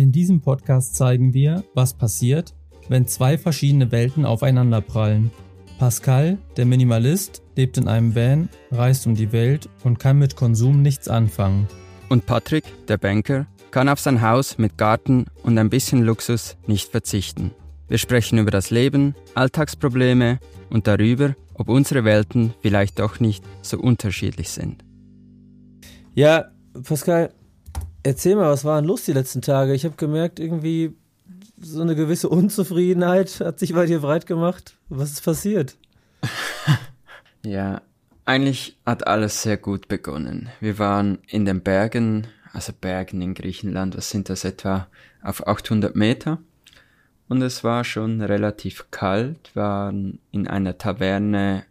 In diesem Podcast zeigen wir, was passiert, wenn zwei verschiedene Welten aufeinanderprallen. Pascal, der Minimalist, lebt in einem Van, reist um die Welt und kann mit Konsum nichts anfangen. Und Patrick, der Banker, kann auf sein Haus mit Garten und ein bisschen Luxus nicht verzichten. Wir sprechen über das Leben, Alltagsprobleme und darüber, ob unsere Welten vielleicht doch nicht so unterschiedlich sind. Ja, Pascal, erzähl mal, was waren los die letzten Tage? Ich habe gemerkt, irgendwie so eine gewisse Unzufriedenheit hat sich bei dir breit gemacht. Was ist passiert? ja, eigentlich hat alles sehr gut begonnen. Wir waren in den Bergen, also Bergen in Griechenland, was sind das etwa auf 800 Meter? Und es war schon relativ kalt, waren in einer Taverne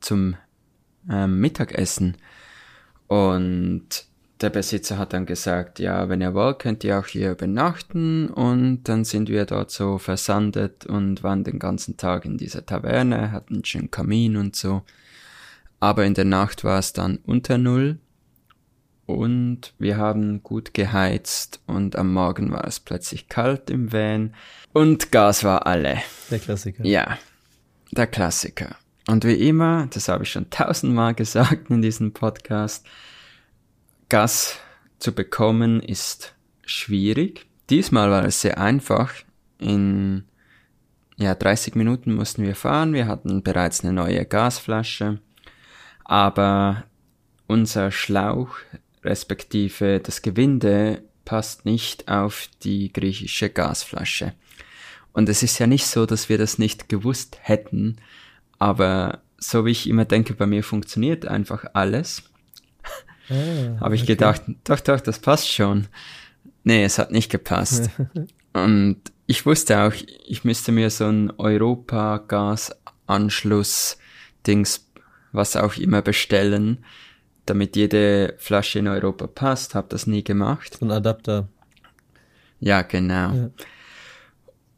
zum ähm, Mittagessen. Und der Besitzer hat dann gesagt, ja, wenn ihr wollt, könnt ihr auch hier übernachten. Und dann sind wir dort so versandet und waren den ganzen Tag in dieser Taverne, hatten einen schönen Kamin und so. Aber in der Nacht war es dann unter Null und wir haben gut geheizt und am Morgen war es plötzlich kalt im Van und Gas war alle. Der Klassiker. Ja, der Klassiker. Und wie immer, das habe ich schon tausendmal gesagt in diesem Podcast, Gas zu bekommen ist schwierig. Diesmal war es sehr einfach. In ja, 30 Minuten mussten wir fahren. Wir hatten bereits eine neue Gasflasche. Aber unser Schlauch respektive das Gewinde passt nicht auf die griechische Gasflasche. Und es ist ja nicht so, dass wir das nicht gewusst hätten, aber so wie ich immer denke, bei mir funktioniert einfach alles. Ah, Habe ich okay. gedacht, doch, doch, das passt schon. Nee, es hat nicht gepasst. Und ich wusste auch, ich müsste mir so ein Europa-Gas-Anschluss-Dings, was auch immer bestellen, damit jede Flasche in Europa passt. Hab das nie gemacht. So ein Adapter. Ja, genau. Ja.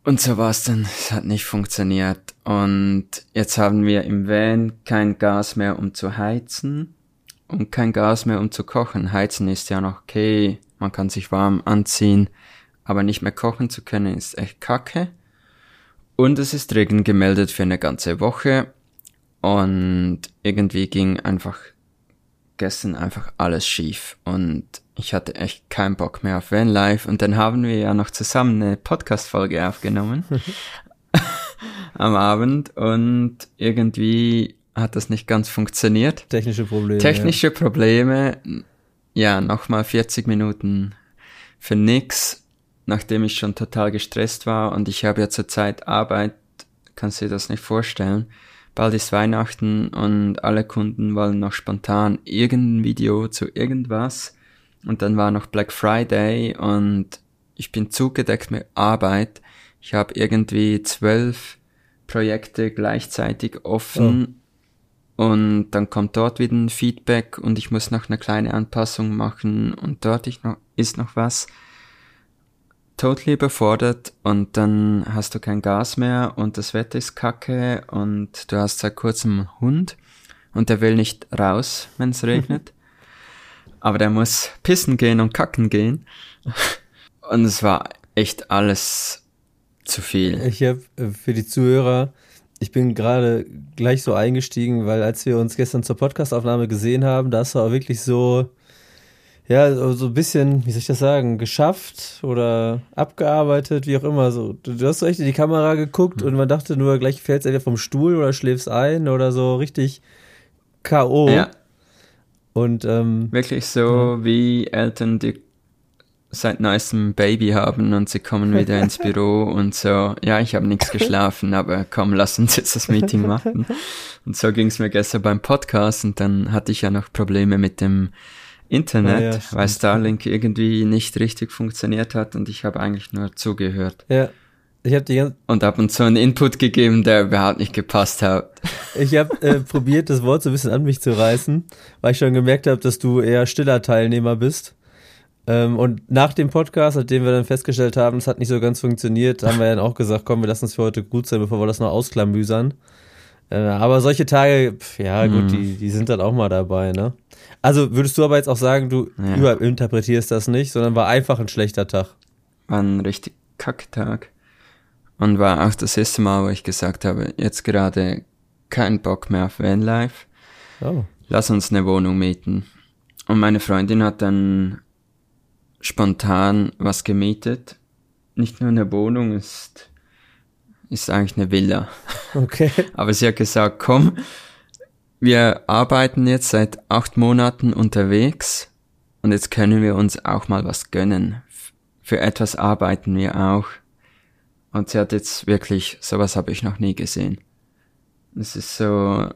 Und so war es dann. Es hat nicht funktioniert. Und jetzt haben wir im Van kein Gas mehr, um zu heizen und kein Gas mehr, um zu kochen. Heizen ist ja noch okay, man kann sich warm anziehen, aber nicht mehr kochen zu können ist echt kacke. Und es ist Regen gemeldet für eine ganze Woche und irgendwie ging einfach gestern einfach alles schief und ich hatte echt keinen Bock mehr auf Vanlife und dann haben wir ja noch zusammen eine Podcast-Folge aufgenommen am Abend und irgendwie hat das nicht ganz funktioniert. Technische Probleme. Technische ja. Probleme, ja, nochmal 40 Minuten für nix, nachdem ich schon total gestresst war und ich habe ja zurzeit Arbeit, kannst du dir das nicht vorstellen bald ist Weihnachten und alle Kunden wollen noch spontan irgendein Video zu irgendwas. Und dann war noch Black Friday und ich bin zugedeckt mit Arbeit. Ich habe irgendwie zwölf Projekte gleichzeitig offen oh. Und dann kommt dort wieder ein Feedback und ich muss noch eine kleine Anpassung machen und dort ist noch was totally überfordert und dann hast du kein Gas mehr und das Wetter ist kacke und du hast seit kurzem einen Hund und der will nicht raus, wenn es regnet. Aber der muss pissen gehen und kacken gehen. Und es war echt alles zu viel. Ich habe äh, für die Zuhörer, ich bin gerade gleich so eingestiegen, weil als wir uns gestern zur Podcastaufnahme gesehen haben, da ist er auch wirklich so, ja, so ein bisschen, wie soll ich das sagen, geschafft oder abgearbeitet, wie auch immer. So, du, du hast so echt in die Kamera geguckt mhm. und man dachte nur, gleich fällst du entweder vom Stuhl oder schläfst ein oder so richtig K.O. Ja. Und ähm, wirklich so ja. wie Eltern, die seit neuestem Baby haben und sie kommen wieder ins Büro und so, ja, ich habe nichts geschlafen, aber komm, lass uns jetzt das Meeting machen. Und so ging es mir gestern beim Podcast und dann hatte ich ja noch Probleme mit dem Internet, ja, ja, weil Starlink irgendwie nicht richtig funktioniert hat und ich habe eigentlich nur zugehört. Ja. Ich habe die ganze und ab und zu einen Input gegeben, der überhaupt nicht gepasst hat. Ich habe äh, probiert, das Wort so ein bisschen an mich zu reißen, weil ich schon gemerkt habe, dass du eher stiller Teilnehmer bist. Ähm, und nach dem Podcast, nachdem wir dann festgestellt haben, es hat nicht so ganz funktioniert, haben wir dann auch gesagt, komm, wir lassen es für heute gut sein, bevor wir das noch ausklamüsern. Äh, aber solche Tage, pf, ja gut, mhm. die, die sind dann auch mal dabei, ne? Also würdest du aber jetzt auch sagen, du ja. überinterpretierst das nicht, sondern war einfach ein schlechter Tag. war ein richtig Kacktag und war auch das erste Mal, wo ich gesagt habe, jetzt gerade keinen Bock mehr auf Vanlife. Oh. Lass uns eine Wohnung mieten. Und meine Freundin hat dann spontan was gemietet. Nicht nur eine Wohnung, ist, ist eigentlich eine Villa. Okay. Aber sie hat gesagt, komm, wir arbeiten jetzt seit acht Monaten unterwegs und jetzt können wir uns auch mal was gönnen. Für etwas arbeiten wir auch. Und sie hat jetzt wirklich, sowas habe ich noch nie gesehen. Es ist so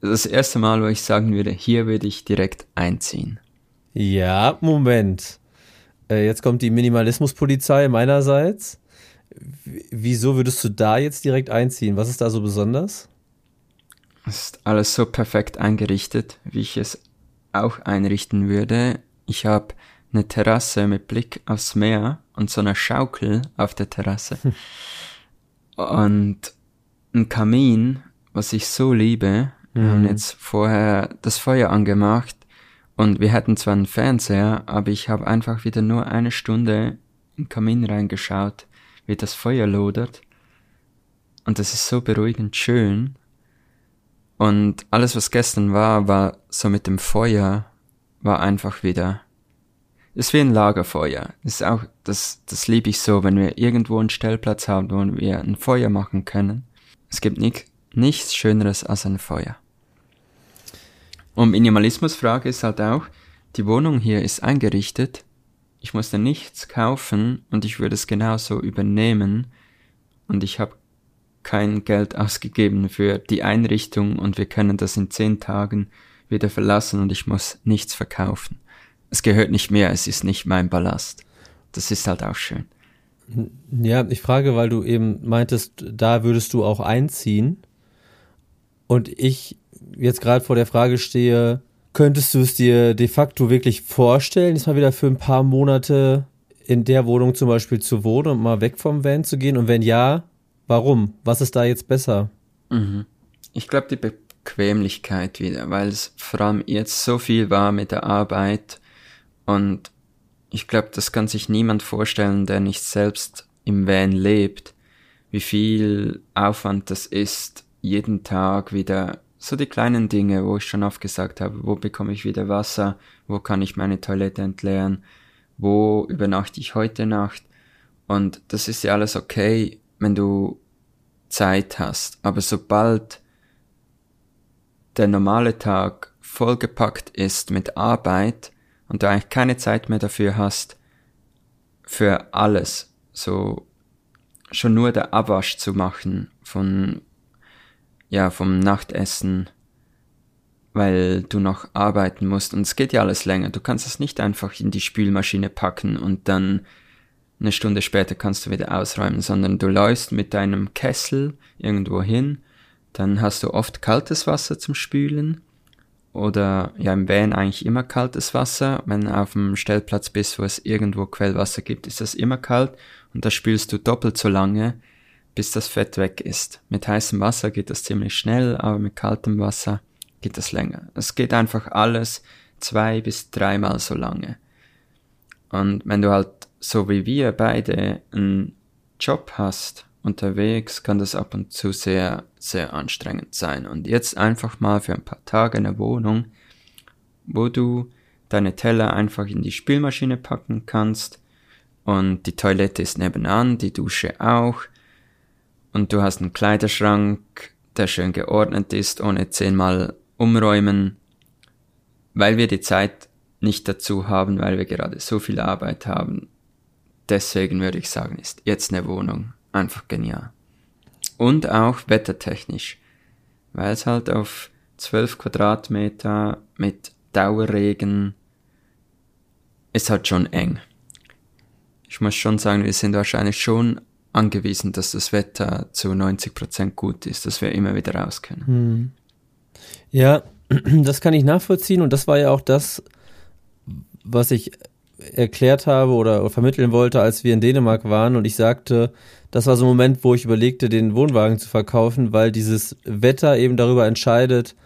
das erste Mal, wo ich sagen würde, hier würde ich direkt einziehen. Ja, Moment. Äh, jetzt kommt die Minimalismuspolizei meinerseits. W wieso würdest du da jetzt direkt einziehen? Was ist da so besonders? Es ist alles so perfekt eingerichtet, wie ich es auch einrichten würde. Ich habe eine Terrasse mit Blick aufs Meer und so eine Schaukel auf der Terrasse. und ein Kamin, was ich so liebe. Wir haben mhm. jetzt vorher das Feuer angemacht und wir hatten zwar einen Fernseher, aber ich habe einfach wieder nur eine Stunde den Kamin reingeschaut, wie das Feuer lodert. Und das ist so beruhigend schön. Und alles, was gestern war, war so mit dem Feuer, war einfach wieder ist wie ein Lagerfeuer. Ist auch, das, das liebe ich so, wenn wir irgendwo einen Stellplatz haben, wo wir ein Feuer machen können. Es gibt nicht, nichts Schöneres als ein Feuer. Und Minimalismusfrage ist halt auch, die Wohnung hier ist eingerichtet. Ich musste nichts kaufen und ich würde es genauso übernehmen. Und ich habe kein Geld ausgegeben für die Einrichtung und wir können das in zehn Tagen wieder verlassen und ich muss nichts verkaufen es gehört nicht mehr, es ist nicht mein Ballast. Das ist halt auch schön. Ja, ich frage, weil du eben meintest, da würdest du auch einziehen. Und ich jetzt gerade vor der Frage stehe, könntest du es dir de facto wirklich vorstellen, jetzt mal wieder für ein paar Monate in der Wohnung zum Beispiel zu wohnen und mal weg vom Van zu gehen? Und wenn ja, warum? Was ist da jetzt besser? Mhm. Ich glaube, die Bequemlichkeit wieder, weil es vor allem jetzt so viel war mit der Arbeit und ich glaube, das kann sich niemand vorstellen, der nicht selbst im Van lebt, wie viel Aufwand das ist, jeden Tag wieder so die kleinen Dinge, wo ich schon oft gesagt habe, wo bekomme ich wieder Wasser, wo kann ich meine Toilette entleeren, wo übernachte ich heute Nacht. Und das ist ja alles okay, wenn du Zeit hast. Aber sobald der normale Tag vollgepackt ist mit Arbeit, und du eigentlich keine Zeit mehr dafür hast, für alles, so schon nur der Abwasch zu machen von, ja, vom Nachtessen, weil du noch arbeiten musst und es geht ja alles länger. Du kannst es nicht einfach in die Spülmaschine packen und dann eine Stunde später kannst du wieder ausräumen, sondern du läufst mit deinem Kessel irgendwo hin, dann hast du oft kaltes Wasser zum Spülen oder ja im Van eigentlich immer kaltes Wasser. Wenn du auf dem Stellplatz bist, wo es irgendwo Quellwasser gibt, ist das immer kalt und da spülst du doppelt so lange, bis das Fett weg ist. Mit heißem Wasser geht das ziemlich schnell, aber mit kaltem Wasser geht das länger. Es geht einfach alles zwei bis dreimal so lange. Und wenn du halt so wie wir beide einen Job hast, unterwegs kann das ab und zu sehr, sehr anstrengend sein. Und jetzt einfach mal für ein paar Tage eine Wohnung, wo du deine Teller einfach in die Spülmaschine packen kannst und die Toilette ist nebenan, die Dusche auch und du hast einen Kleiderschrank, der schön geordnet ist, ohne zehnmal umräumen, weil wir die Zeit nicht dazu haben, weil wir gerade so viel Arbeit haben. Deswegen würde ich sagen, ist jetzt eine Wohnung einfach genial. Und auch wettertechnisch, weil es halt auf 12 Quadratmeter mit Dauerregen ist halt schon eng. Ich muss schon sagen, wir sind wahrscheinlich schon angewiesen, dass das Wetter zu 90 Prozent gut ist, dass wir immer wieder raus können. Hm. Ja, das kann ich nachvollziehen und das war ja auch das, was ich erklärt habe oder vermitteln wollte, als wir in Dänemark waren und ich sagte, das war so ein Moment, wo ich überlegte, den Wohnwagen zu verkaufen, weil dieses Wetter eben darüber entscheidet,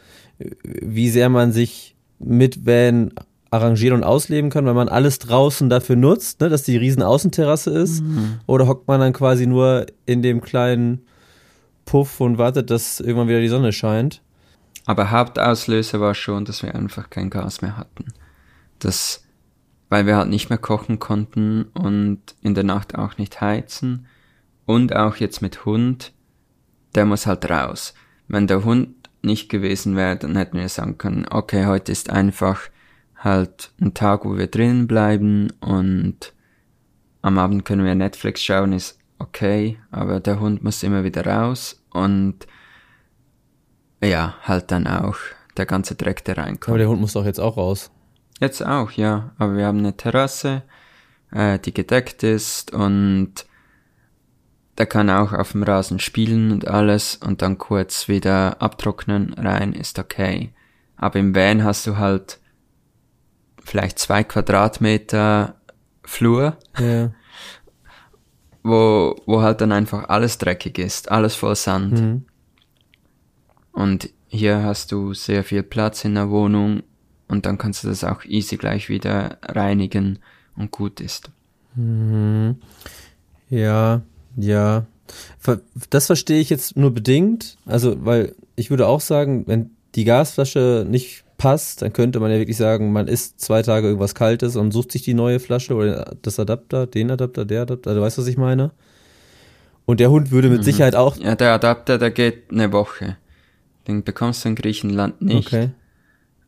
wie sehr man sich mit Van arrangieren und ausleben kann, weil man alles draußen dafür nutzt, ne, dass die riesen Außenterrasse ist? Mhm. Oder hockt man dann quasi nur in dem kleinen Puff und wartet, dass irgendwann wieder die Sonne scheint? Aber Hauptauslöser war schon, dass wir einfach kein Gas mehr hatten. Das, weil wir halt nicht mehr kochen konnten und in der Nacht auch nicht heizen und auch jetzt mit Hund, der muss halt raus. Wenn der Hund nicht gewesen wäre, dann hätten wir sagen können, okay, heute ist einfach halt ein Tag, wo wir drinnen bleiben und am Abend können wir Netflix schauen, ist okay, aber der Hund muss immer wieder raus und ja, halt dann auch der ganze Dreck, der reinkommt. Aber der Hund muss doch jetzt auch raus. Jetzt auch, ja. Aber wir haben eine Terrasse, äh, die gedeckt ist und der kann auch auf dem Rasen spielen und alles und dann kurz wieder abtrocknen rein, ist okay. Aber im Van hast du halt vielleicht zwei Quadratmeter Flur, ja. wo, wo halt dann einfach alles dreckig ist, alles voll Sand. Mhm. Und hier hast du sehr viel Platz in der Wohnung und dann kannst du das auch easy gleich wieder reinigen und gut ist. Mhm. Ja, ja, das verstehe ich jetzt nur bedingt. Also, weil ich würde auch sagen, wenn die Gasflasche nicht passt, dann könnte man ja wirklich sagen, man isst zwei Tage irgendwas Kaltes und sucht sich die neue Flasche oder das Adapter, den Adapter, der Adapter. Also, weißt du, was ich meine? Und der Hund würde mit mhm. Sicherheit auch. Ja, der Adapter, der geht eine Woche. Den bekommst du in Griechenland nicht. Okay.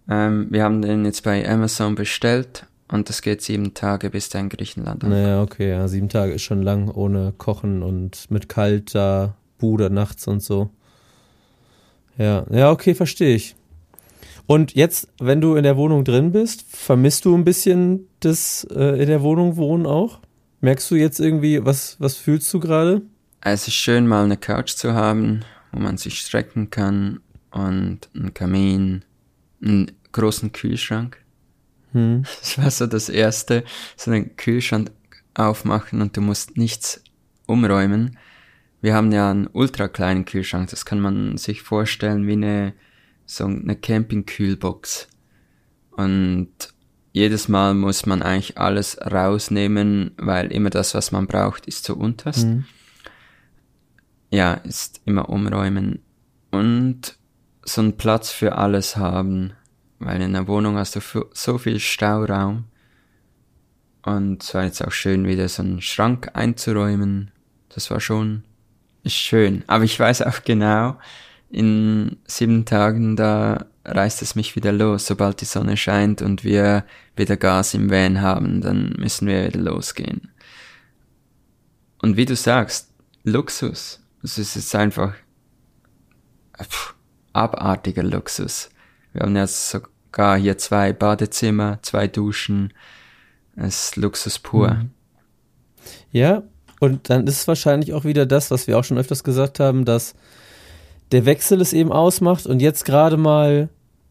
Ähm, wir haben den jetzt bei Amazon bestellt und das geht sieben Tage, bis der in Griechenland ankommt. Naja, okay, ja, sieben Tage ist schon lang ohne Kochen und mit kalter Bude nachts und so. Ja, ja, okay, verstehe ich. Und jetzt, wenn du in der Wohnung drin bist, vermisst du ein bisschen das äh, in der Wohnung wohnen auch? Merkst du jetzt irgendwie, was, was fühlst du gerade? Es ist schön, mal eine Couch zu haben, wo man sich strecken kann und einen Kamin, einen großen Kühlschrank. Hm. Das war so das erste, so einen Kühlschrank aufmachen und du musst nichts umräumen. Wir haben ja einen ultra kleinen Kühlschrank, das kann man sich vorstellen wie eine, so eine Campingkühlbox. Und jedes Mal muss man eigentlich alles rausnehmen, weil immer das, was man braucht, ist zu unterst. Mhm. Ja, ist immer umräumen. Und so einen Platz für alles haben. Weil in der Wohnung hast du so viel Stauraum. Und es war jetzt auch schön, wieder so einen Schrank einzuräumen. Das war schon schön. Aber ich weiß auch genau, in sieben Tagen, da reißt es mich wieder los. Sobald die Sonne scheint und wir wieder Gas im Van haben, dann müssen wir wieder losgehen. Und wie du sagst, Luxus. Es ist jetzt einfach pff, abartiger Luxus. Wir haben ja sogar hier zwei Badezimmer, zwei Duschen. Es ist Luxus pur. Mhm. Ja, und dann ist es wahrscheinlich auch wieder das, was wir auch schon öfters gesagt haben, dass der Wechsel es eben ausmacht und jetzt gerade mal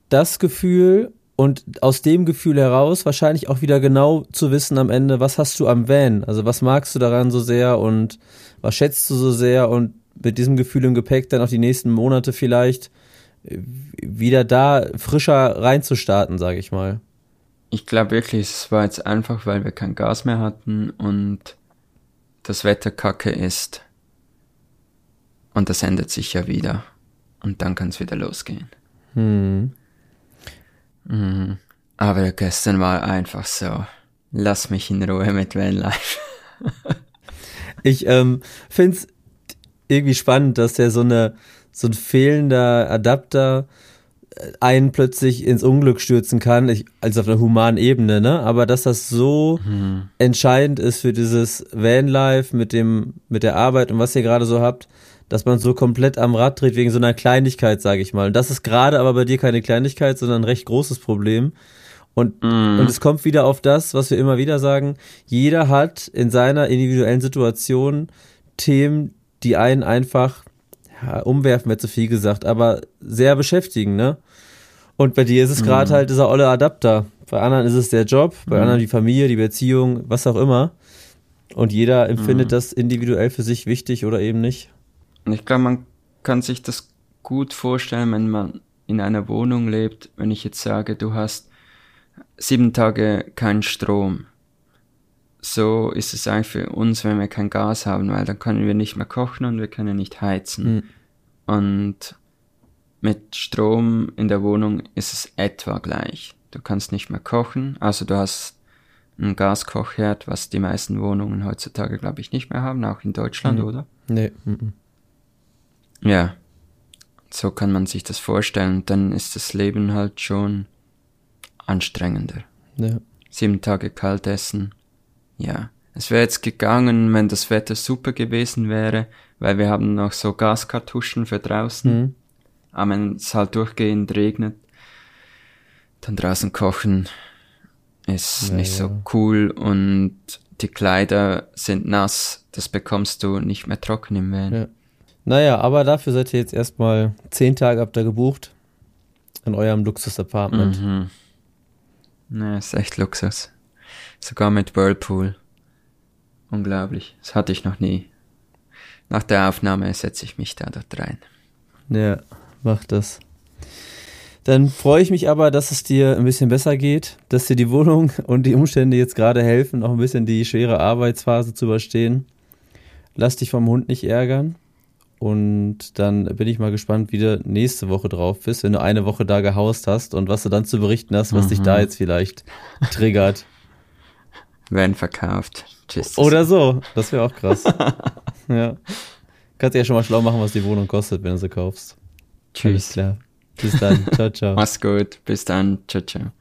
das Gefühl und aus dem Gefühl heraus wahrscheinlich auch wieder genau zu wissen am Ende, was hast du am Van? Also was magst du daran so sehr und was schätzt du so sehr und mit diesem Gefühl im Gepäck dann auch die nächsten Monate vielleicht wieder da frischer reinzustarten, sage ich mal. Ich glaube wirklich, es war jetzt einfach, weil wir kein Gas mehr hatten und das Wetter kacke ist. Und das ändert sich ja wieder. Und dann kann es wieder losgehen. Hm. Mhm. Aber gestern war einfach so. Lass mich in Ruhe mit Vanlife. ich ähm, finde es irgendwie spannend, dass der so eine so ein fehlender Adapter äh, einen plötzlich ins Unglück stürzen kann, ich, also auf einer humanen Ebene, ne? Aber dass das so mhm. entscheidend ist für dieses Vanlife mit dem, mit der Arbeit und was ihr gerade so habt, dass man so komplett am Rad dreht wegen so einer Kleinigkeit, sage ich mal. Und das ist gerade aber bei dir keine Kleinigkeit, sondern ein recht großes Problem. Und, mm. und es kommt wieder auf das, was wir immer wieder sagen. Jeder hat in seiner individuellen Situation Themen, die einen einfach ja, umwerfen wird zu viel gesagt, aber sehr beschäftigen, ne? Und bei dir ist es gerade mhm. halt dieser olle Adapter. Bei anderen ist es der Job, bei mhm. anderen die Familie, die Beziehung, was auch immer. Und jeder empfindet mhm. das individuell für sich wichtig oder eben nicht. Und ich glaube, man kann sich das gut vorstellen, wenn man in einer Wohnung lebt, wenn ich jetzt sage, du hast sieben Tage kein Strom. So ist es eigentlich für uns, wenn wir kein Gas haben, weil dann können wir nicht mehr kochen und wir können nicht heizen. Mhm. Und mit Strom in der Wohnung ist es etwa gleich. Du kannst nicht mehr kochen, also du hast einen Gaskochherd, was die meisten Wohnungen heutzutage, glaube ich, nicht mehr haben, auch in Deutschland, Mhm. oder? Nee. mhm. Ja, so kann man sich das vorstellen. Dann ist das Leben halt schon anstrengender. Ja. Sieben Tage kalt essen. Ja, es wäre jetzt gegangen, wenn das Wetter super gewesen wäre, weil wir haben noch so Gaskartuschen für draußen. Mhm. Aber wenn es halt durchgehend regnet, dann draußen kochen ist Ja, nicht so ja. cool und die Kleider sind nass. Das bekommst du nicht mehr trocken im Van. Ja. Naja, aber dafür seid ihr jetzt erstmal zehn Tage habt ihr gebucht in eurem Luxus-Apartment. Mhm. Ne, ist echt Luxus. Sogar mit Whirlpool. Unglaublich. Das hatte ich noch nie. Nach der Aufnahme setze ich mich da dort rein. Ja, mach das. Dann freue ich mich aber, dass es dir ein bisschen besser geht, dass dir die Wohnung und die Umstände jetzt gerade helfen, auch ein bisschen die schwere Arbeitsphase zu überstehen. Lass dich vom Hund nicht ärgern. Und dann bin ich mal gespannt, wie du nächste Woche drauf bist, wenn du eine Woche da gehaust hast und was du dann zu berichten hast, was dich Mhm. da jetzt vielleicht triggert. Werden verkauft. Tschüss. Oder so. Das wäre auch krass. ja. Kannst ja schon mal schlau machen, was die Wohnung kostet, wenn du sie kaufst. Alles Tschüss. klar. Bis dann. ciao, ciao. Mach's gut. Bis dann. Ciao, ciao.